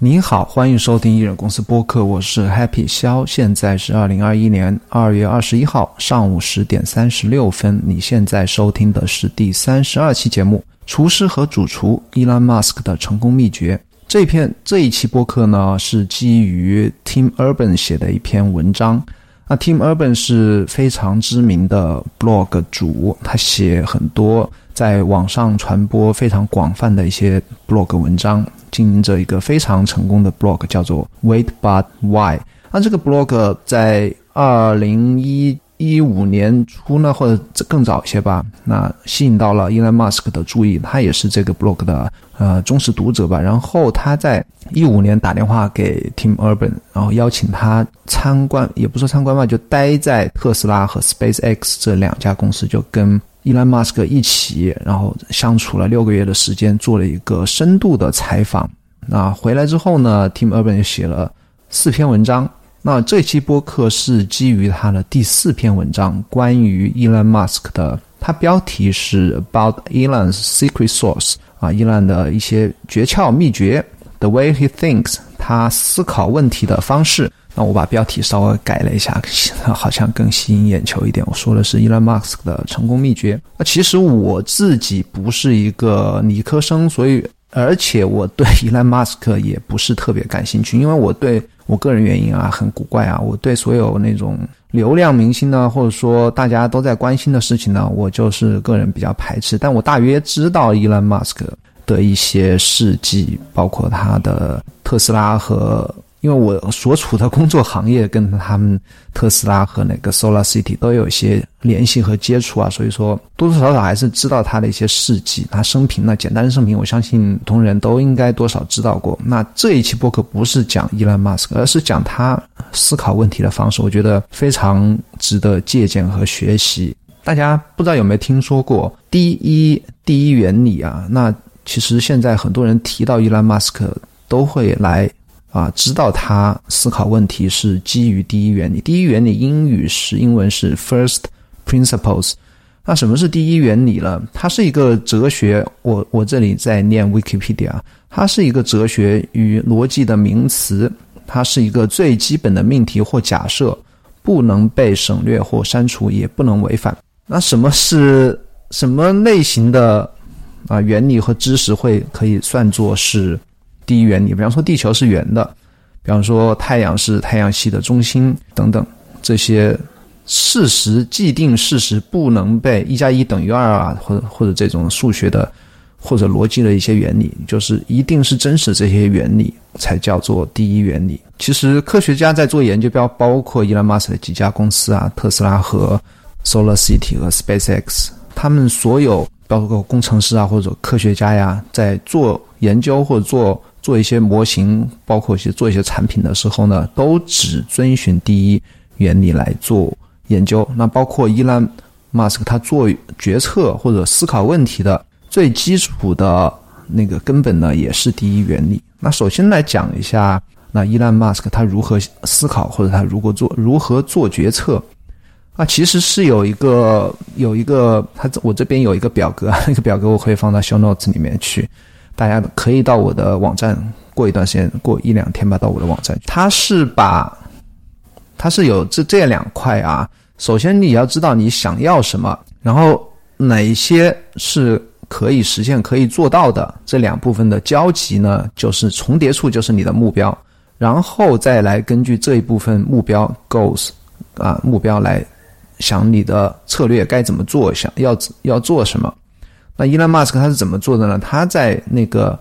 你好，欢迎收听艺人公司播客，我是 Happy 肖，现在是二零二一年二月二十一号上午十点三十六分。你现在收听的是第三十二期节目《厨师和主厨伊 m 马斯克的成功秘诀》。这篇这一期播客呢，是基于 Tim Urban 写的一篇文章。那 Tim Urban 是非常知名的 blog 主，他写很多在网上传播非常广泛的一些 blog 文章。经营着一个非常成功的 blog，叫做 Wait But Why。那这个 blog 在二零一一五年初呢，或者更早一些吧，那吸引到了 Elon Musk 的注意，他也是这个 blog 的呃忠实读者吧。然后他在一五年打电话给 Tim Urban，然后邀请他参观，也不说参观吧，就待在特斯拉和 SpaceX 这两家公司，就跟。伊兰马斯克一起，然后相处了六个月的时间，做了一个深度的采访。那回来之后呢，Tim Urban 就写了四篇文章。那这期播客是基于他的第四篇文章，关于伊兰马斯克的。它标题是 About Elon's Secret Source 啊，伊兰的一些诀窍秘诀，The way he thinks，他思考问题的方式。那我把标题稍微改了一下，好像更吸引眼球一点。我说的是 Elon Musk 的成功秘诀。那其实我自己不是一个理科生，所以而且我对伊兰·马斯克也不是特别感兴趣，因为我对我个人原因啊很古怪啊，我对所有那种流量明星呢，或者说大家都在关心的事情呢，我就是个人比较排斥。但我大约知道伊兰·马斯克的一些事迹，包括他的特斯拉和。因为我所处的工作行业跟他们特斯拉和那个 Solar City 都有一些联系和接触啊，所以说多多少少还是知道他的一些事迹。他生平呢，简单的生平，我相信同仁都应该多少知道过。那这一期播客不是讲伊兰马斯克，而是讲他思考问题的方式，我觉得非常值得借鉴和学习。大家不知道有没有听说过第一第一原理啊？那其实现在很多人提到伊兰马斯克都会来。啊，知道他思考问题是基于第一原理。第一原理英语是英文是 first principles。那什么是第一原理呢？它是一个哲学。我我这里在念 Wikipedia，它是一个哲学与逻辑的名词。它是一个最基本的命题或假设，不能被省略或删除，也不能违反。那什么是什么类型的啊原理和知识会可以算作是？第一原理，比方说地球是圆的，比方说太阳是太阳系的中心等等，这些事实既定事实不能被一加一等于二啊，或者或者这种数学的或者逻辑的一些原理，就是一定是真实这些原理才叫做第一原理。其实科学家在做研究，包包括伊隆马斯的几家公司啊，特斯拉和 Solar City 和 SpaceX，他们所有包括工程师啊或者科学家呀，在做研究或者做。做一些模型，包括一些做一些产品的时候呢，都只遵循第一原理来做研究。那包括伊兰马斯克他做决策或者思考问题的最基础的那个根本呢，也是第一原理。那首先来讲一下，那伊兰马斯克他如何思考，或者他如果做如何做决策啊，其实是有一个有一个他我这边有一个表格，那个表格我可以放到 show notes 里面去。大家可以到我的网站，过一段时间，过一两天吧，到我的网站。它是把，它是有这这两块啊。首先你要知道你想要什么，然后哪些是可以实现、可以做到的，这两部分的交集呢，就是重叠处，就是你的目标。然后再来根据这一部分目标 goals 啊目标来想你的策略该怎么做，想要要做什么。那伊隆马斯克他是怎么做的呢？他在那个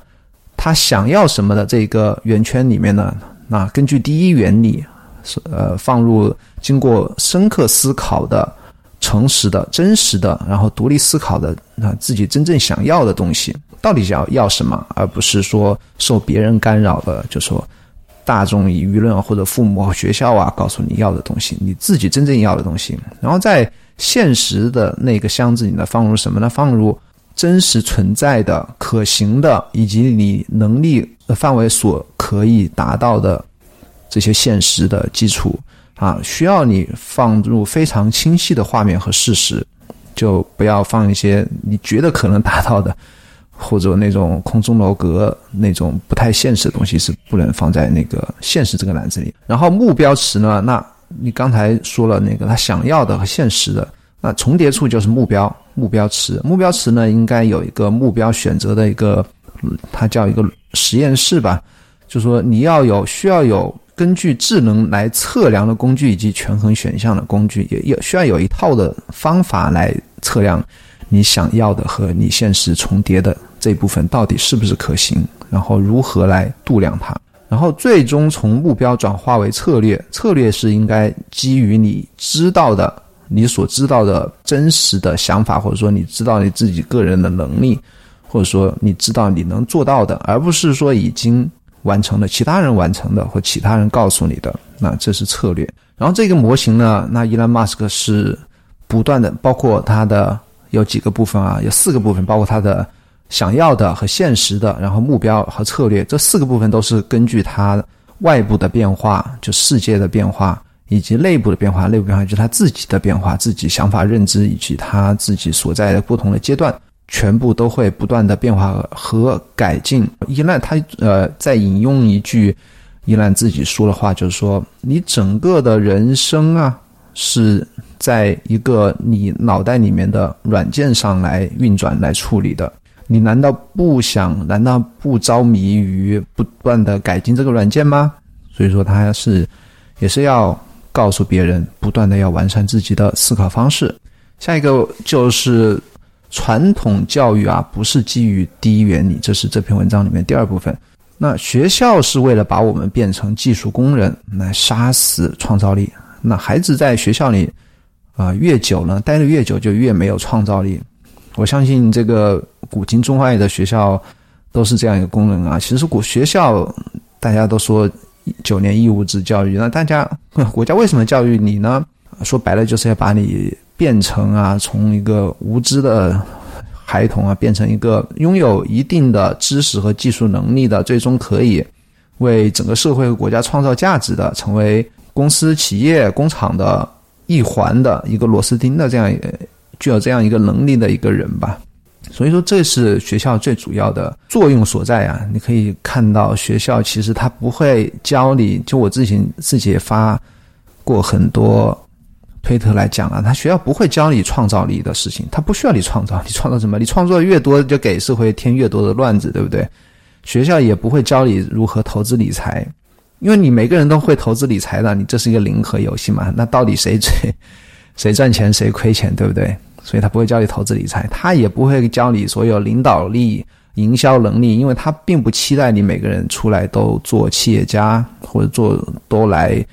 他想要什么的这个圆圈里面呢？那根据第一原理，是呃，放入经过深刻思考的、诚实的、真实的，然后独立思考的，那自己真正想要的东西，到底要要什么？而不是说受别人干扰的，就说大众以舆论或者父母、学校啊告诉你要的东西，你自己真正要的东西。然后在现实的那个箱子里呢，放入什么呢？放入。真实存在的、可行的，以及你能力范围所可以达到的这些现实的基础啊，需要你放入非常清晰的画面和事实，就不要放一些你觉得可能达到的，或者那种空中楼阁那种不太现实的东西是不能放在那个现实这个篮子里。然后目标词呢，那你刚才说了那个他想要的和现实的，那重叠处就是目标目标词。目标词呢，应该有一个目标选择的一个，它叫一个实验室吧，就说你要有需要有。根据智能来测量的工具以及权衡选项的工具，也也需要有一套的方法来测量你想要的和你现实重叠的这部分到底是不是可行，然后如何来度量它，然后最终从目标转化为策略。策略是应该基于你知道的、你所知道的真实的想法，或者说你知道你自己个人的能力，或者说你知道你能做到的，而不是说已经。完成的，其他人完成的或其他人告诉你的，那这是策略。然后这个模型呢，那伊兰马斯克是不断的，包括他的有几个部分啊，有四个部分，包括他的想要的和现实的，然后目标和策略，这四个部分都是根据他外部的变化，就世界的变化，以及内部的变化，内部变化就是他自己的变化，自己想法认知以及他自己所在的不同的阶段。全部都会不断的变化和改进。伊兰他呃，在引用一句伊兰自己说的话，就是说，你整个的人生啊，是在一个你脑袋里面的软件上来运转来处理的。你难道不想？难道不着迷于不断的改进这个软件吗？所以说，他是也是要告诉别人，不断的要完善自己的思考方式。下一个就是。传统教育啊，不是基于第一原理，这是这篇文章里面第二部分。那学校是为了把我们变成技术工人，来杀死创造力。那孩子在学校里啊，越久呢，待的越久，就越没有创造力。我相信这个古今中外的学校都是这样一个功能啊。其实古学校大家都说九年义务制教育，那大家国家为什么教育你呢？说白了就是要把你。变成啊，从一个无知的孩童啊，变成一个拥有一定的知识和技术能力的，最终可以为整个社会和国家创造价值的，成为公司、企业、工厂的一环的一个螺丝钉的这样具有这样一个能力的一个人吧。所以说，这是学校最主要的作用所在啊。你可以看到，学校其实他不会教你，就我自己自己也发过很多。推特来讲啊，他学校不会教你创造力的事情，他不需要你创造，你创造什么？你创作越多，就给社会添越多的乱子，对不对？学校也不会教你如何投资理财，因为你每个人都会投资理财的，你这是一个零和游戏嘛？那到底谁谁谁赚钱谁亏钱，对不对？所以他不会教你投资理财，他也不会教你所有领导力、营销能力，因为他并不期待你每个人出来都做企业家或者做都来。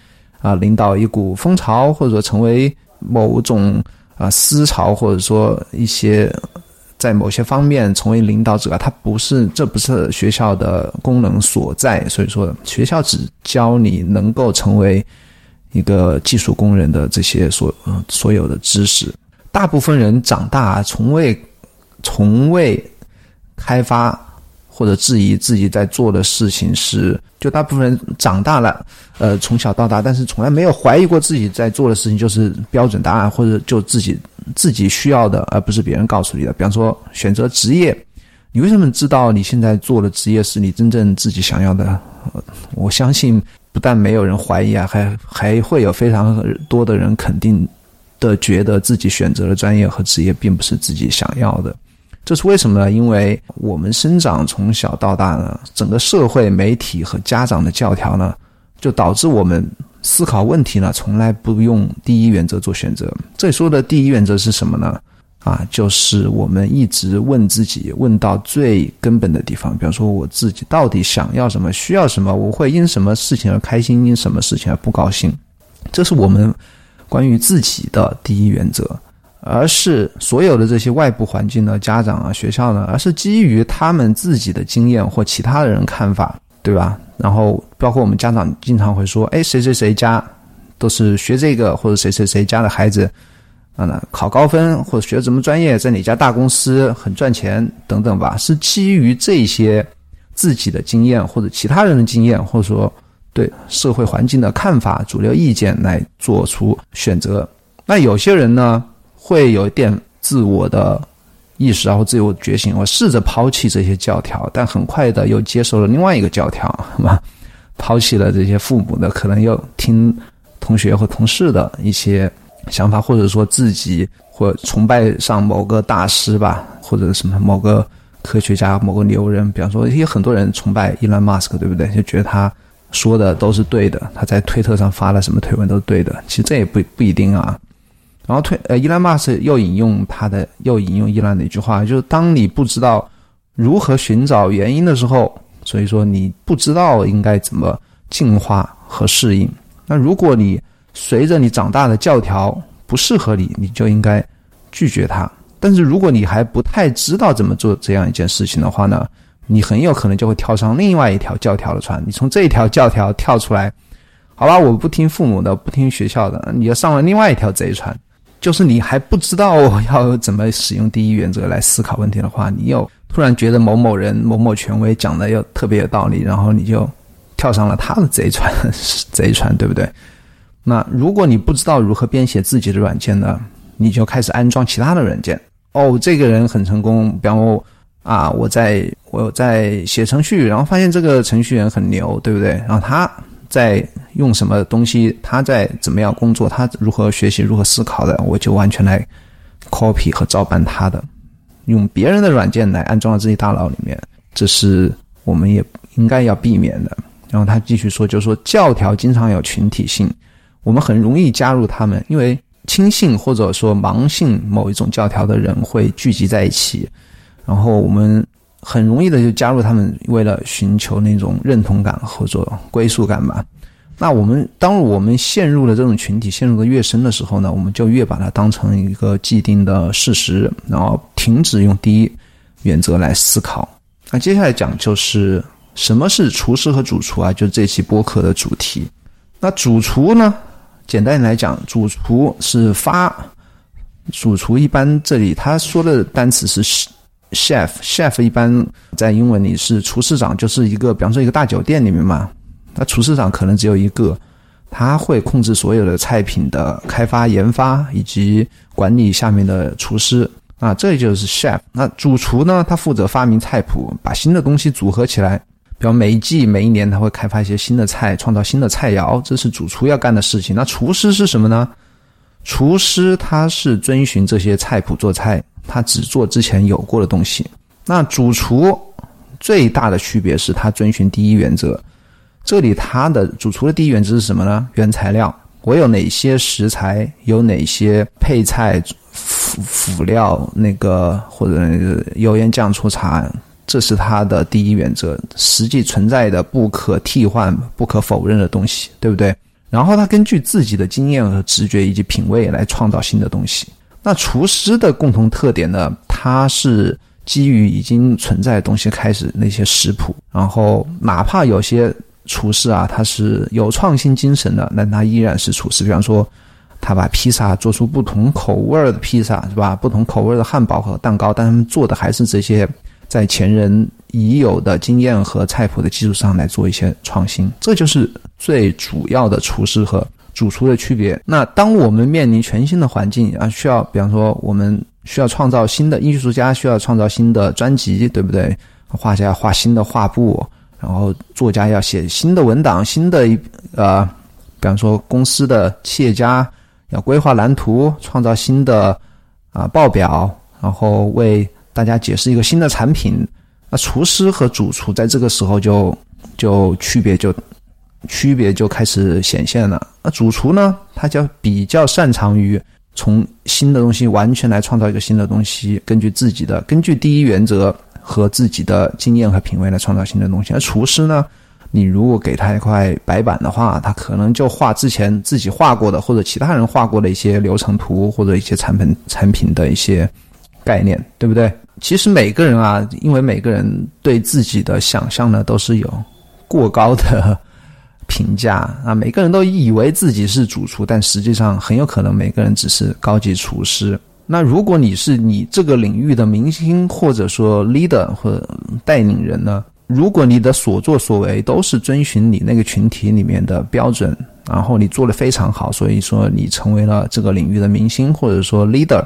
啊，领导一股风潮，或者说成为某种啊思潮，或者说一些在某些方面成为领导者，他不是，这不是学校的功能所在。所以说，学校只教你能够成为一个技术工人的这些所所有的知识。大部分人长大从未从未开发。或者质疑自己在做的事情是，就大部分人长大了，呃，从小到大，但是从来没有怀疑过自己在做的事情就是标准答案，或者就自己自己需要的，而不是别人告诉你的。比方说选择职业，你为什么知道你现在做的职业是你真正自己想要的？我相信不但没有人怀疑啊，还还会有非常多的人肯定的觉得自己选择的专业和职业并不是自己想要的。这是为什么呢？因为我们生长从小到大呢，整个社会、媒体和家长的教条呢，就导致我们思考问题呢，从来不用第一原则做选择。这里说的第一原则是什么呢？啊，就是我们一直问自己，问到最根本的地方。比方说，我自己到底想要什么，需要什么？我会因什么事情而开心，因什么事情而不高兴？这是我们关于自己的第一原则。而是所有的这些外部环境呢，家长啊、学校呢，而是基于他们自己的经验或其他的人看法，对吧？然后包括我们家长经常会说：“哎，谁谁谁家都是学这个，或者谁谁谁家的孩子啊，考高分或者学什么专业，在哪家大公司很赚钱等等吧。”是基于这些自己的经验或者其他人的经验，或者说对社会环境的看法、主流意见来做出选择。那有些人呢？会有一点自我的意识啊或自由觉醒，我试着抛弃这些教条，但很快的又接受了另外一个教条，是吧？抛弃了这些父母的，可能又听同学或同事的一些想法，或者说自己或崇拜上某个大师吧，或者什么某个科学家、某个牛人，比方说，有很多人崇拜伊兰马斯克，对不对？就觉得他说的都是对的，他在推特上发了什么推文都是对的。其实这也不不一定啊。然后推呃，伊兰马斯又引用他的，又引用伊兰的一句话，就是当你不知道如何寻找原因的时候。所以说，你不知道应该怎么进化和适应。那如果你随着你长大的教条不适合你，你就应该拒绝它。但是如果你还不太知道怎么做这样一件事情的话呢，你很有可能就会跳上另外一条教条的船。你从这一条教条跳出来，好吧，我不听父母的，不听学校的，你要上了另外一条贼船。就是你还不知道要怎么使用第一原则来思考问题的话，你又突然觉得某某人、某某权威讲的又特别有道理，然后你就跳上了他的贼船，贼船，对不对？那如果你不知道如何编写自己的软件呢，你就开始安装其他的软件。哦，这个人很成功，比方说啊，我在我在写程序，然后发现这个程序员很牛，对不对？然后他。在用什么东西？他在怎么样工作？他如何学习？如何思考的？我就完全来 copy 和照搬他的，用别人的软件来安装到自己大脑里面，这是我们也应该要避免的。然后他继续说，就是说教条经常有群体性，我们很容易加入他们，因为轻信或者说盲信某一种教条的人会聚集在一起，然后我们。很容易的就加入他们，为了寻求那种认同感或者归属感吧。那我们当我们陷入了这种群体，陷入的越深的时候呢，我们就越把它当成一个既定的事实，然后停止用第一原则来思考。那接下来讲就是什么是厨师和主厨啊？就是这期播客的主题。那主厨呢，简单来讲，主厨是发，主厨一般这里他说的单词是。Chef，chef 一般在英文里是厨师长，就是一个，比方说一个大酒店里面嘛，那厨师长可能只有一个，他会控制所有的菜品的开发、研发以及管理下面的厨师啊，这就是 chef。那主厨呢，他负责发明菜谱，把新的东西组合起来，比方每一季、每一年他会开发一些新的菜，创造新的菜肴，这是主厨要干的事情。那厨师是什么呢？厨师他是遵循这些菜谱做菜。他只做之前有过的东西。那主厨最大的区别是他遵循第一原则。这里他的主厨的第一原则是什么呢？原材料，我有哪些食材，有哪些配菜、辅辅料，那个或者油盐酱醋茶，这是他的第一原则。实际存在的、不可替换、不可否认的东西，对不对？然后他根据自己的经验和直觉以及品味来创造新的东西。那厨师的共同特点呢？他是基于已经存在的东西开始那些食谱，然后哪怕有些厨师啊，他是有创新精神的，那他依然是厨师。比方说，他把披萨做出不同口味的披萨，是吧？不同口味的汉堡和蛋糕，但他们做的还是这些在前人已有的经验和菜谱的基础上来做一些创新。这就是最主要的厨师和。主厨的区别。那当我们面临全新的环境啊，需要，比方说，我们需要创造新的艺术家，需要创造新的专辑，对不对？画家要画新的画布，然后作家要写新的文档，新的一呃，比方说公司的企业家要规划蓝图，创造新的啊报表，然后为大家解释一个新的产品。那厨师和主厨在这个时候就就区别就。区别就开始显现了。那主厨呢，他就比较擅长于从新的东西完全来创造一个新的东西，根据自己的根据第一原则和自己的经验和品味来创造新的东西。而厨师呢，你如果给他一块白板的话，他可能就画之前自己画过的或者其他人画过的一些流程图或者一些产品产品的一些概念，对不对？其实每个人啊，因为每个人对自己的想象呢都是有过高的。评价啊，每个人都以为自己是主厨，但实际上很有可能每个人只是高级厨师。那如果你是你这个领域的明星，或者说 leader 或带领人呢？如果你的所作所为都是遵循你那个群体里面的标准，然后你做的非常好，所以说你成为了这个领域的明星，或者说 leader，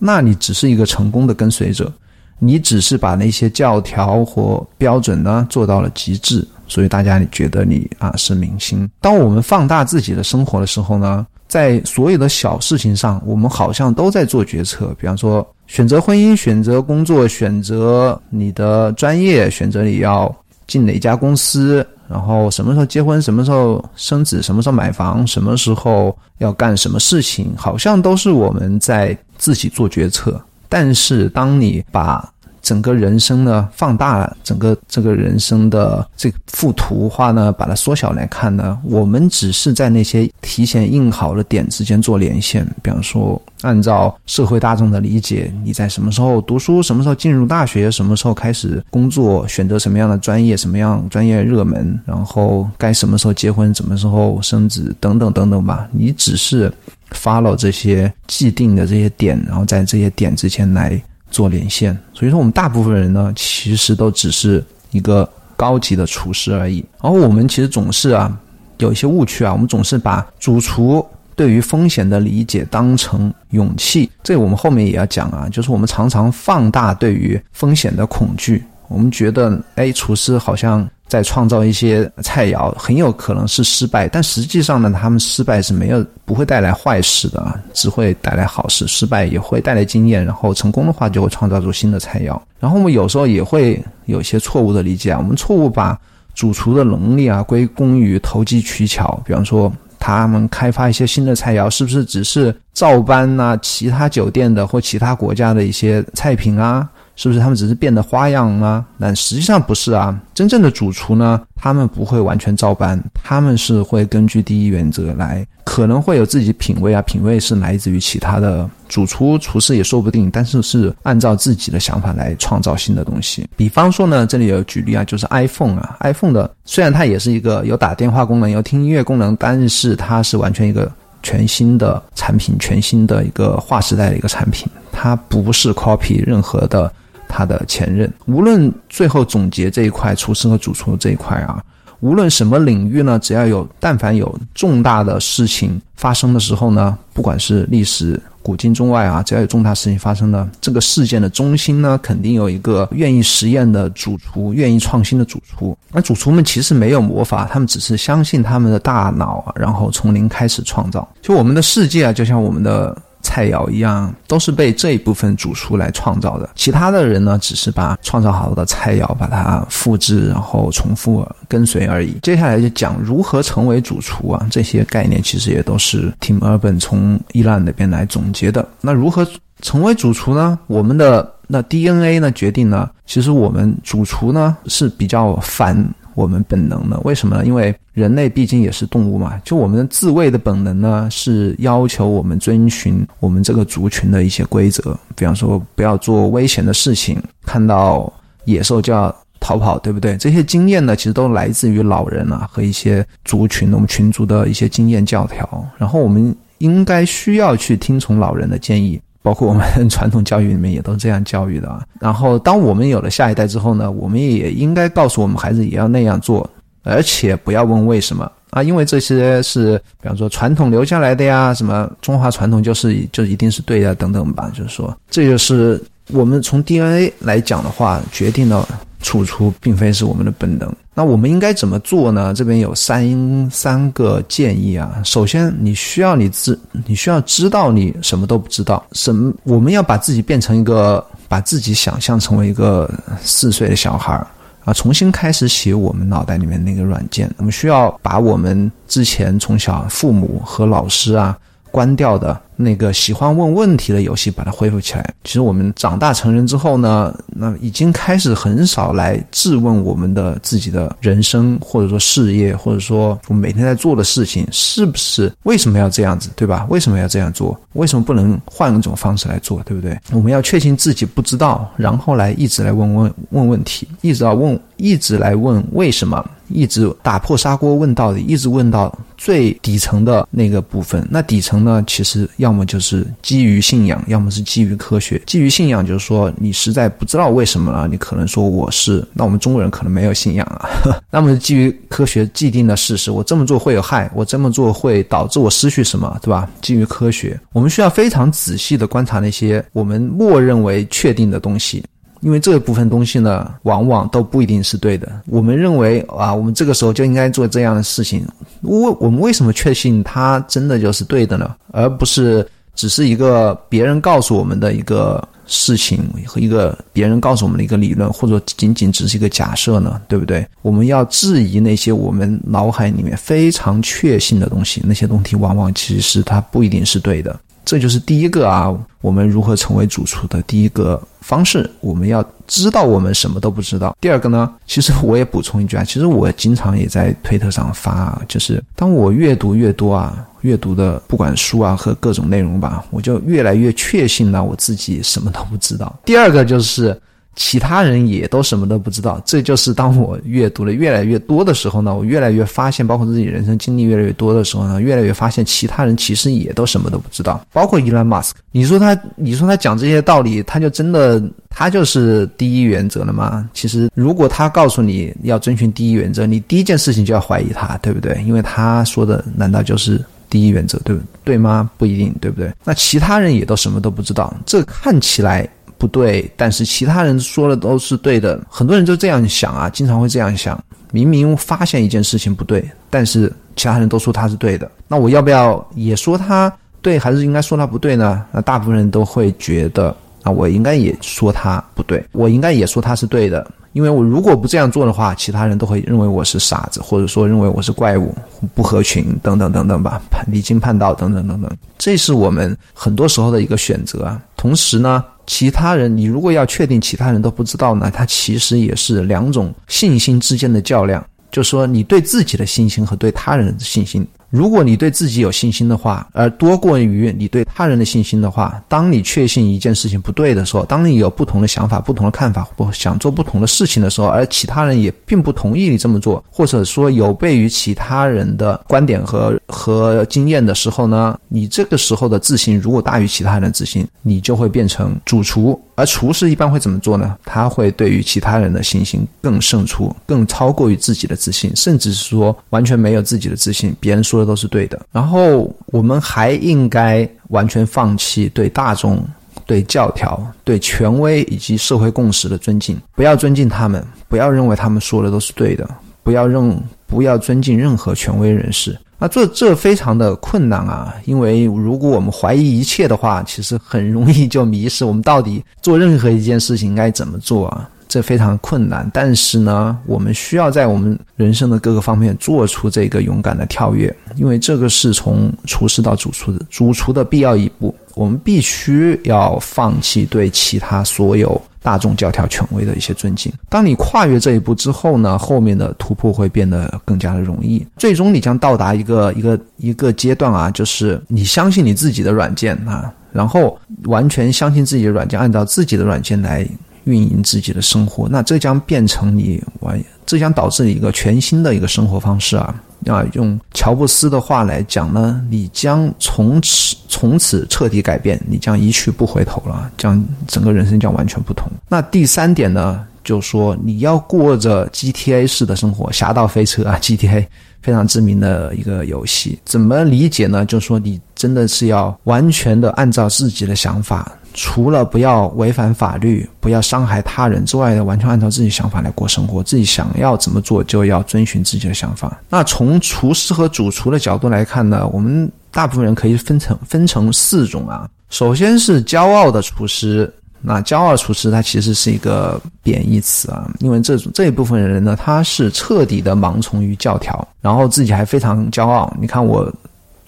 那你只是一个成功的跟随者，你只是把那些教条或标准呢做到了极致，所以大家你觉得你啊是明星。当我们放大自己的生活的时候呢，在所有的小事情上，我们好像都在做决策，比方说选择婚姻、选择工作、选择你的专业、选择你要进哪家公司。然后什么时候结婚，什么时候生子，什么时候买房，什么时候要干什么事情，好像都是我们在自己做决策。但是当你把整个人生呢放大了，整个这个人生的这幅图画呢，把它缩小来看呢，我们只是在那些提前印好的点之间做连线。比方说，按照社会大众的理解，你在什么时候读书，什么时候进入大学，什么时候开始工作，选择什么样的专业，什么样专业热门，然后该什么时候结婚，什么时候生子，等等等等吧。你只是 follow 这些既定的这些点，然后在这些点之间来。做连线，所以说我们大部分人呢，其实都只是一个高级的厨师而已。然后我们其实总是啊，有一些误区啊，我们总是把主厨对于风险的理解当成勇气。这我们后面也要讲啊，就是我们常常放大对于风险的恐惧。我们觉得，哎，厨师好像。在创造一些菜肴，很有可能是失败，但实际上呢，他们失败是没有不会带来坏事的，只会带来好事。失败也会带来经验，然后成功的话就会创造出新的菜肴。然后我们有时候也会有些错误的理解，我们错误把主厨的能力啊归功于投机取巧，比方说他们开发一些新的菜肴，是不是只是照搬啊其他酒店的或其他国家的一些菜品啊？是不是他们只是变的花样吗？但实际上不是啊。真正的主厨呢，他们不会完全照搬，他们是会根据第一原则来，可能会有自己品味啊，品味是来自于其他的主厨、厨师也说不定，但是是按照自己的想法来创造新的东西。比方说呢，这里有举例啊，就是 iPhone 啊，iPhone 的虽然它也是一个有打电话功能、有听音乐功能，但是它是完全一个全新的产品，全新的一个划时代的一个产品，它不是 copy 任何的。他的前任，无论最后总结这一块厨师和主厨这一块啊，无论什么领域呢，只要有但凡有重大的事情发生的时候呢，不管是历史古今中外啊，只要有重大事情发生呢，这个事件的中心呢，肯定有一个愿意实验的主厨，愿意创新的主厨。那主厨们其实没有魔法，他们只是相信他们的大脑，然后从零开始创造。就我们的世界啊，就像我们的。菜肴一样，都是被这一部分主厨来创造的。其他的人呢，只是把创造好的菜肴把它复制，然后重复跟随而已。接下来就讲如何成为主厨啊，这些概念其实也都是 Tim Urban 从伊朗那边来总结的。那如何成为主厨呢？我们的那 DNA 呢决定呢，其实我们主厨呢是比较反。我们本能呢？为什么呢？因为人类毕竟也是动物嘛。就我们自卫的本能呢，是要求我们遵循我们这个族群的一些规则。比方说，不要做危险的事情，看到野兽就要逃跑，对不对？这些经验呢，其实都来自于老人啊和一些族群，我们群族的一些经验教条。然后，我们应该需要去听从老人的建议。包括我们传统教育里面也都这样教育的啊。然后，当我们有了下一代之后呢，我们也应该告诉我们孩子也要那样做，而且不要问为什么啊，因为这些是比方说传统留下来的呀，什么中华传统就是就一定是对的等等吧。就是说，这就是我们从 DNA 来讲的话，决定了处处并非是我们的本能。那我们应该怎么做呢？这边有三三个建议啊。首先，你需要你自，你需要知道你什么都不知道。什么？我们要把自己变成一个，把自己想象成为一个四岁的小孩儿啊，重新开始写我们脑袋里面那个软件。我们需要把我们之前从小父母和老师啊关掉的。那个喜欢问问题的游戏，把它恢复起来。其实我们长大成人之后呢，那已经开始很少来质问我们的自己的人生，或者说事业，或者说我们每天在做的事情，是不是为什么要这样子，对吧？为什么要这样做？为什么不能换一种方式来做，对不对？我们要确信自己不知道，然后来一直来问问问问题，一直要问，一直来问为什么，一直打破砂锅问到底，一直问到最底层的那个部分。那底层呢，其实要。要么就是基于信仰，要么是基于科学。基于信仰就是说你实在不知道为什么了，你可能说我是，那我们中国人可能没有信仰啊。那么基于科学既定的事实，我这么做会有害，我这么做会导致我失去什么，对吧？基于科学，我们需要非常仔细的观察那些我们默认为确定的东西。因为这部分东西呢，往往都不一定是对的。我们认为啊，我们这个时候就应该做这样的事情。我我们为什么确信它真的就是对的呢？而不是只是一个别人告诉我们的一个事情和一个别人告诉我们的一个理论，或者仅仅只是一个假设呢？对不对？我们要质疑那些我们脑海里面非常确信的东西，那些东西往往其实它不一定是对的。这就是第一个啊，我们如何成为主厨的第一个方式。我们要知道我们什么都不知道。第二个呢，其实我也补充一句啊，其实我经常也在推特上发，就是当我阅读越多啊，阅读的不管书啊和各种内容吧，我就越来越确信了我自己什么都不知道。第二个就是。其他人也都什么都不知道，这就是当我阅读的越来越多的时候呢，我越来越发现，包括自己人生经历越来越多的时候呢，越来越发现其他人其实也都什么都不知道，包括伊兰马斯克。你说他，你说他讲这些道理，他就真的他就是第一原则了吗？其实，如果他告诉你要遵循第一原则，你第一件事情就要怀疑他，对不对？因为他说的难道就是第一原则，对不对吗？不一定，对不对？那其他人也都什么都不知道，这看起来。不对，但是其他人说的都是对的。很多人就这样想啊，经常会这样想。明明发现一件事情不对，但是其他人都说他是对的，那我要不要也说他对，还是应该说他不对呢？那大部分人都会觉得，啊，我应该也说他不对，我应该也说他是对的。因为我如果不这样做的话，其他人都会认为我是傻子，或者说认为我是怪物、不合群等等等等吧，离经叛道等等等等。这是我们很多时候的一个选择啊。同时呢，其他人你如果要确定其他人都不知道呢，它其实也是两种信心之间的较量，就说你对自己的信心和对他人的信心。如果你对自己有信心的话，而多过于你对他人的信心的话，当你确信一件事情不对的时候，当你有不同的想法、不同的看法，或想做不同的事情的时候，而其他人也并不同意你这么做，或者说有悖于其他人的观点和和经验的时候呢，你这个时候的自信如果大于其他人的自信，你就会变成主厨。而厨师一般会怎么做呢？他会对于其他人的信心更胜出，更超过于自己的自信，甚至是说完全没有自己的自信，别人说的都是对的。然后我们还应该完全放弃对大众、对教条、对权威以及社会共识的尊敬，不要尊敬他们，不要认为他们说的都是对的，不要认，不要尊敬任何权威人士。那这这非常的困难啊，因为如果我们怀疑一切的话，其实很容易就迷失。我们到底做任何一件事情应该怎么做啊？这非常困难。但是呢，我们需要在我们人生的各个方面做出这个勇敢的跳跃，因为这个是从厨师到主厨的主厨的必要一步。我们必须要放弃对其他所有。大众教条权威的一些尊敬。当你跨越这一步之后呢，后面的突破会变得更加的容易。最终，你将到达一个一个一个阶段啊，就是你相信你自己的软件啊，然后完全相信自己的软件，按照自己的软件来运营自己的生活。那这将变成你完，这将导致一个全新的一个生活方式啊。啊，用乔布斯的话来讲呢，你将从此从此彻底改变，你将一去不回头了，将整个人生将完全不同。那第三点呢，就说你要过着 GTA 式的生活，《侠盗飞车》啊，GTA 非常知名的一个游戏，怎么理解呢？就说你真的是要完全的按照自己的想法。除了不要违反法律、不要伤害他人之外的，完全按照自己想法来过生活。自己想要怎么做，就要遵循自己的想法。那从厨师和主厨的角度来看呢？我们大部分人可以分成分成四种啊。首先是骄傲的厨师。那骄傲厨师，他其实是一个贬义词啊，因为这种这一部分人呢，他是彻底的盲从于教条，然后自己还非常骄傲。你看我。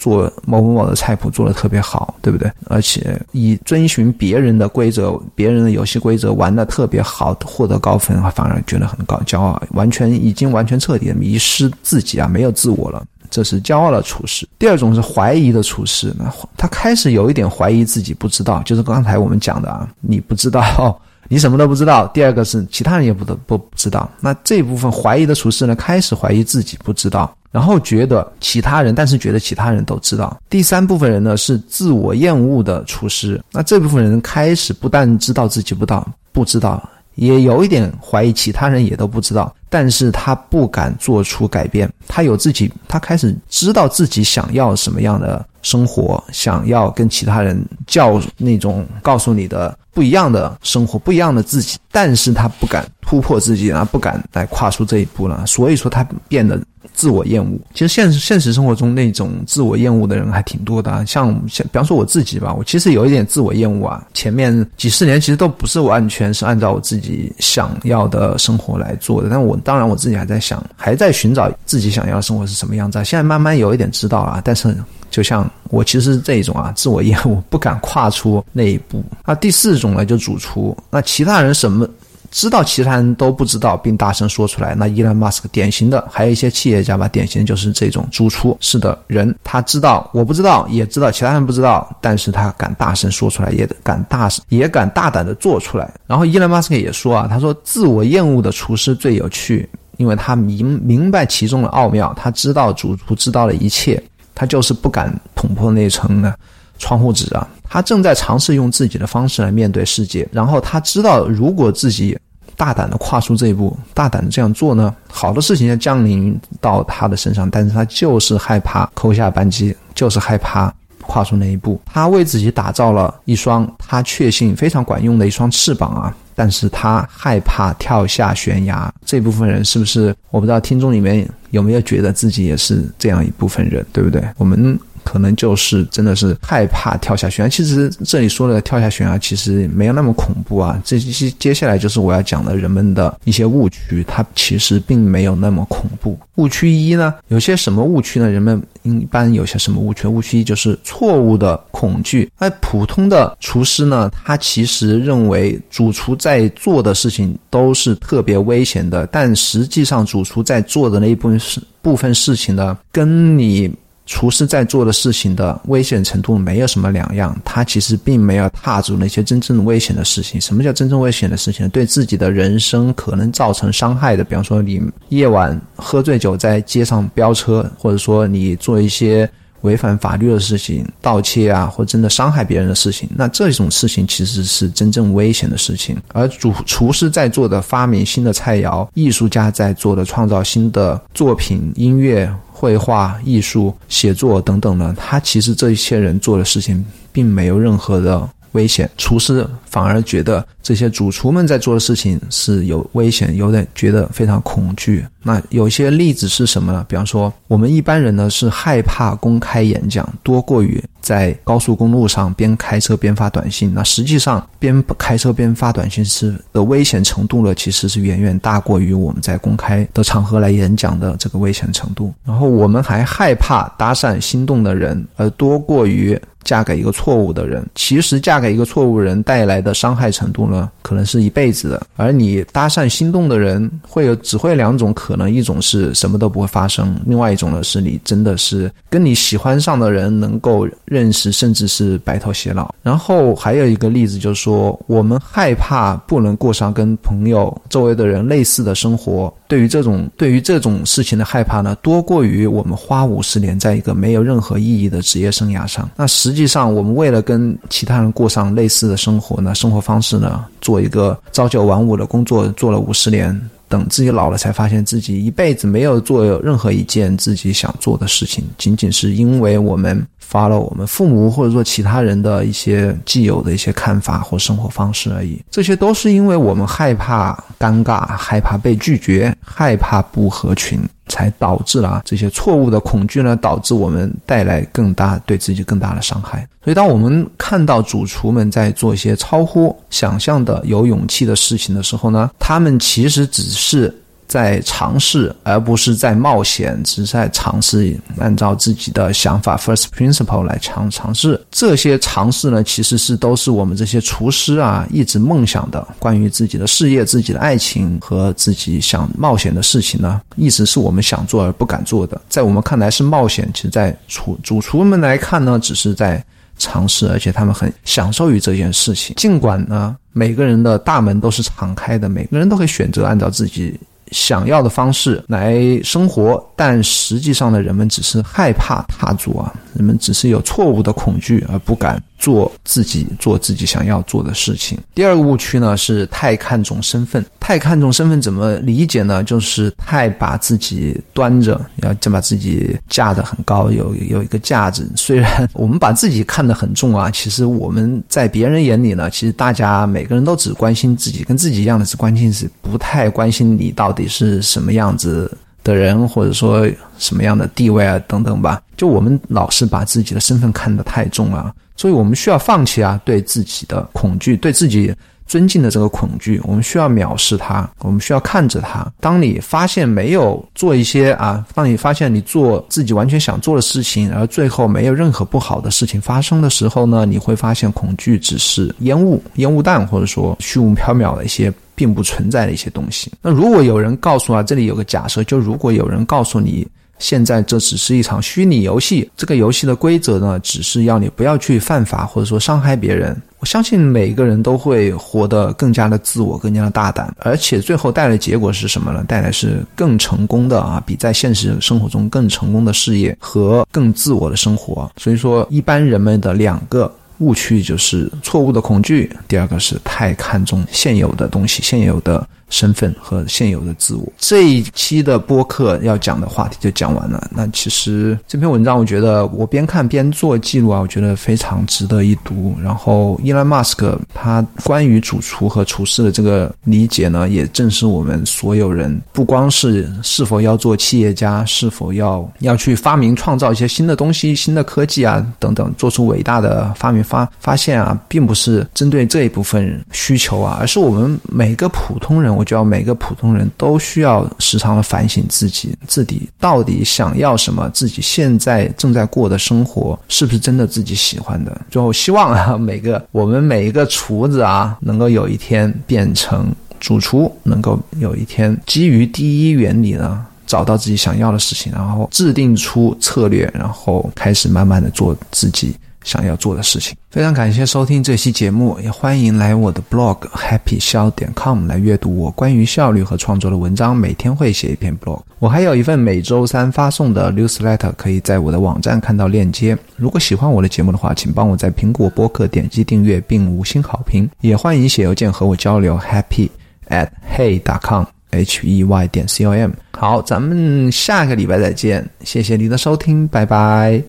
做某某某的菜谱做的特别好，对不对？而且以遵循别人的规则、别人的游戏规则玩的特别好，获得高分，反而觉得很高骄傲，完全已经完全彻底的迷失自己啊，没有自我了。这是骄傲的厨师。第二种是怀疑的厨师，那他开始有一点怀疑自己不知道，就是刚才我们讲的啊，你不知道，你什么都不知道。第二个是其他人也不得不知道。那这部分怀疑的厨师呢，开始怀疑自己不知道。然后觉得其他人，但是觉得其他人都知道。第三部分人呢是自我厌恶的厨师，那这部分人开始不但知道自己不道不知道。也有一点怀疑，其他人也都不知道，但是他不敢做出改变。他有自己，他开始知道自己想要什么样的生活，想要跟其他人叫那种告诉你的不一样的生活，不一样的自己，但是他不敢突破自己啊，不敢来跨出这一步了。所以说他变得。自我厌恶，其实现实现实生活中那种自我厌恶的人还挺多的。像像比方说我自己吧，我其实有一点自我厌恶啊。前面几十年其实都不是完全是按照我自己想要的生活来做的。但我当然我自己还在想，还在寻找自己想要的生活是什么样子。啊现在慢慢有一点知道了，但是就像我其实这一种啊，自我厌恶不敢跨出那一步。那第四种呢，就主厨。那其他人什么？知道其他人都不知道，并大声说出来。那伊兰马斯克典型的，还有一些企业家吧，典型就是这种主厨式的人。他知道我不知道，也知道其他人不知道，但是他敢大声说出来，也敢大声，也敢大胆的做出来。然后伊兰马斯克也说啊，他说自我厌恶的厨师最有趣，因为他明明白其中的奥妙，他知道主厨知道了一切，他就是不敢捅破那层呢窗户纸啊。他正在尝试用自己的方式来面对世界，然后他知道如果自己。大胆的跨出这一步，大胆的这样做呢，好的事情要降临到他的身上，但是他就是害怕扣下扳机，就是害怕跨出那一步。他为自己打造了一双他确信非常管用的一双翅膀啊，但是他害怕跳下悬崖。这部分人是不是？我不知道听众里面有没有觉得自己也是这样一部分人，对不对？我们。可能就是真的是害怕跳下悬崖。其实这里说的跳下悬崖，其实没有那么恐怖啊。这些接下来就是我要讲的人们的一些误区，它其实并没有那么恐怖。误区一呢，有些什么误区呢？人们一般有些什么误区？误区一就是错误的恐惧。那普通的厨师呢，他其实认为主厨在做的事情都是特别危险的，但实际上主厨在做的那一部分事部分事情呢，跟你。厨师在做的事情的危险程度没有什么两样，他其实并没有踏足那些真正危险的事情。什么叫真正危险的事情？对自己的人生可能造成伤害的，比方说你夜晚喝醉酒在街上飙车，或者说你做一些违反法律的事情，盗窃啊，或真的伤害别人的事情，那这种事情其实是真正危险的事情。而主厨师在做的发明新的菜肴，艺术家在做的创造新的作品、音乐。绘画、艺术、写作等等呢，他其实这一些人做的事情，并没有任何的危险。厨师反而觉得这些主厨们在做的事情是有危险，有点觉得非常恐惧。那有些例子是什么呢？比方说，我们一般人呢是害怕公开演讲，多过于。在高速公路上边开车边发短信，那实际上边开车边发短信是的危险程度呢，其实是远远大过于我们在公开的场合来演讲的这个危险程度。然后我们还害怕搭讪心动的人，而多过于嫁给一个错误的人。其实嫁给一个错误人带来的伤害程度呢，可能是一辈子的。而你搭讪心动的人，会有只会两种可能：一种是什么都不会发生，另外一种呢是你真的是跟你喜欢上的人能够。认识甚至是白头偕老，然后还有一个例子就是说，我们害怕不能过上跟朋友周围的人类似的生活。对于这种对于这种事情的害怕呢，多过于我们花五十年在一个没有任何意义的职业生涯上。那实际上，我们为了跟其他人过上类似的生活呢，生活方式呢，做一个朝九晚五的工作，做了五十年。等自己老了，才发现自己一辈子没有做任何一件自己想做的事情，仅仅是因为我们发了我们父母或者说其他人的一些既有的一些看法或生活方式而已。这些都是因为我们害怕尴尬，害怕被拒绝，害怕不合群。才导致了这些错误的恐惧呢，导致我们带来更大对自己更大的伤害。所以，当我们看到主厨们在做一些超乎想象的有勇气的事情的时候呢，他们其实只是。在尝试，而不是在冒险，只是在尝试，按照自己的想法 （first principle） 来尝尝试。这些尝试呢，其实是都是我们这些厨师啊一直梦想的，关于自己的事业、自己的爱情和自己想冒险的事情呢，一直是我们想做而不敢做的。在我们看来是冒险，其实，在厨主厨们来看呢，只是在尝试，而且他们很享受于这件事情。尽管呢，每个人的大门都是敞开的，每个人都可以选择按照自己。想要的方式来生活，但实际上呢，人们只是害怕踏足啊，人们只是有错误的恐惧而不敢做自己做自己想要做的事情。第二个误区呢是太看重身份，太看重身份怎么理解呢？就是太把自己端着，要就把自己架得很高，有有一个架子。虽然我们把自己看得很重啊，其实我们在别人眼里呢，其实大家每个人都只关心自己，跟自己一样的只关心是不太关心你到底是什么样子的人，或者说什么样的地位啊等等吧。就我们老是把自己的身份看得太重了，所以我们需要放弃啊对自己的恐惧，对自己。尊敬的这个恐惧，我们需要藐视它，我们需要看着它。当你发现没有做一些啊，当你发现你做自己完全想做的事情，而最后没有任何不好的事情发生的时候呢，你会发现恐惧只是烟雾、烟雾弹，或者说虚无缥缈的一些并不存在的一些东西。那如果有人告诉啊，这里有个假设，就如果有人告诉你。现在这只是一场虚拟游戏，这个游戏的规则呢，只是要你不要去犯法或者说伤害别人。我相信每个人都会活得更加的自我，更加的大胆，而且最后带来的结果是什么呢？带来是更成功的啊，比在现实生活中更成功的事业和更自我的生活。所以说，一般人们的两个误区就是错误的恐惧，第二个是太看重现有的东西，现有的。身份和现有的自我，这一期的播客要讲的话题就讲完了。那其实这篇文章，我觉得我边看边做记录啊，我觉得非常值得一读。然后，伊兰马斯克他关于主厨和厨师的这个理解呢，也正是我们所有人不光是是否要做企业家，是否要要去发明创造一些新的东西、新的科技啊等等，做出伟大的发明发发现啊，并不是针对这一部分需求啊，而是我们每个普通人。我觉得每个普通人都需要时常的反省自己，自己到底想要什么，自己现在正在过的生活是不是真的自己喜欢的。最后，希望啊，每个我们每一个厨子啊，能够有一天变成主厨，能够有一天基于第一原理呢，找到自己想要的事情，然后制定出策略，然后开始慢慢的做自己。想要做的事情，非常感谢收听这期节目，也欢迎来我的 blog happy 笑点 com 来阅读我关于效率和创作的文章。每天会写一篇 blog，我还有一份每周三发送的 newsletter，可以在我的网站看到链接。如果喜欢我的节目的话，请帮我在苹果播客点击订阅并五星好评。也欢迎写邮件和我交流 happy at hey dot com h e y 点 c o m。好，咱们下个礼拜再见，谢谢您的收听，拜拜。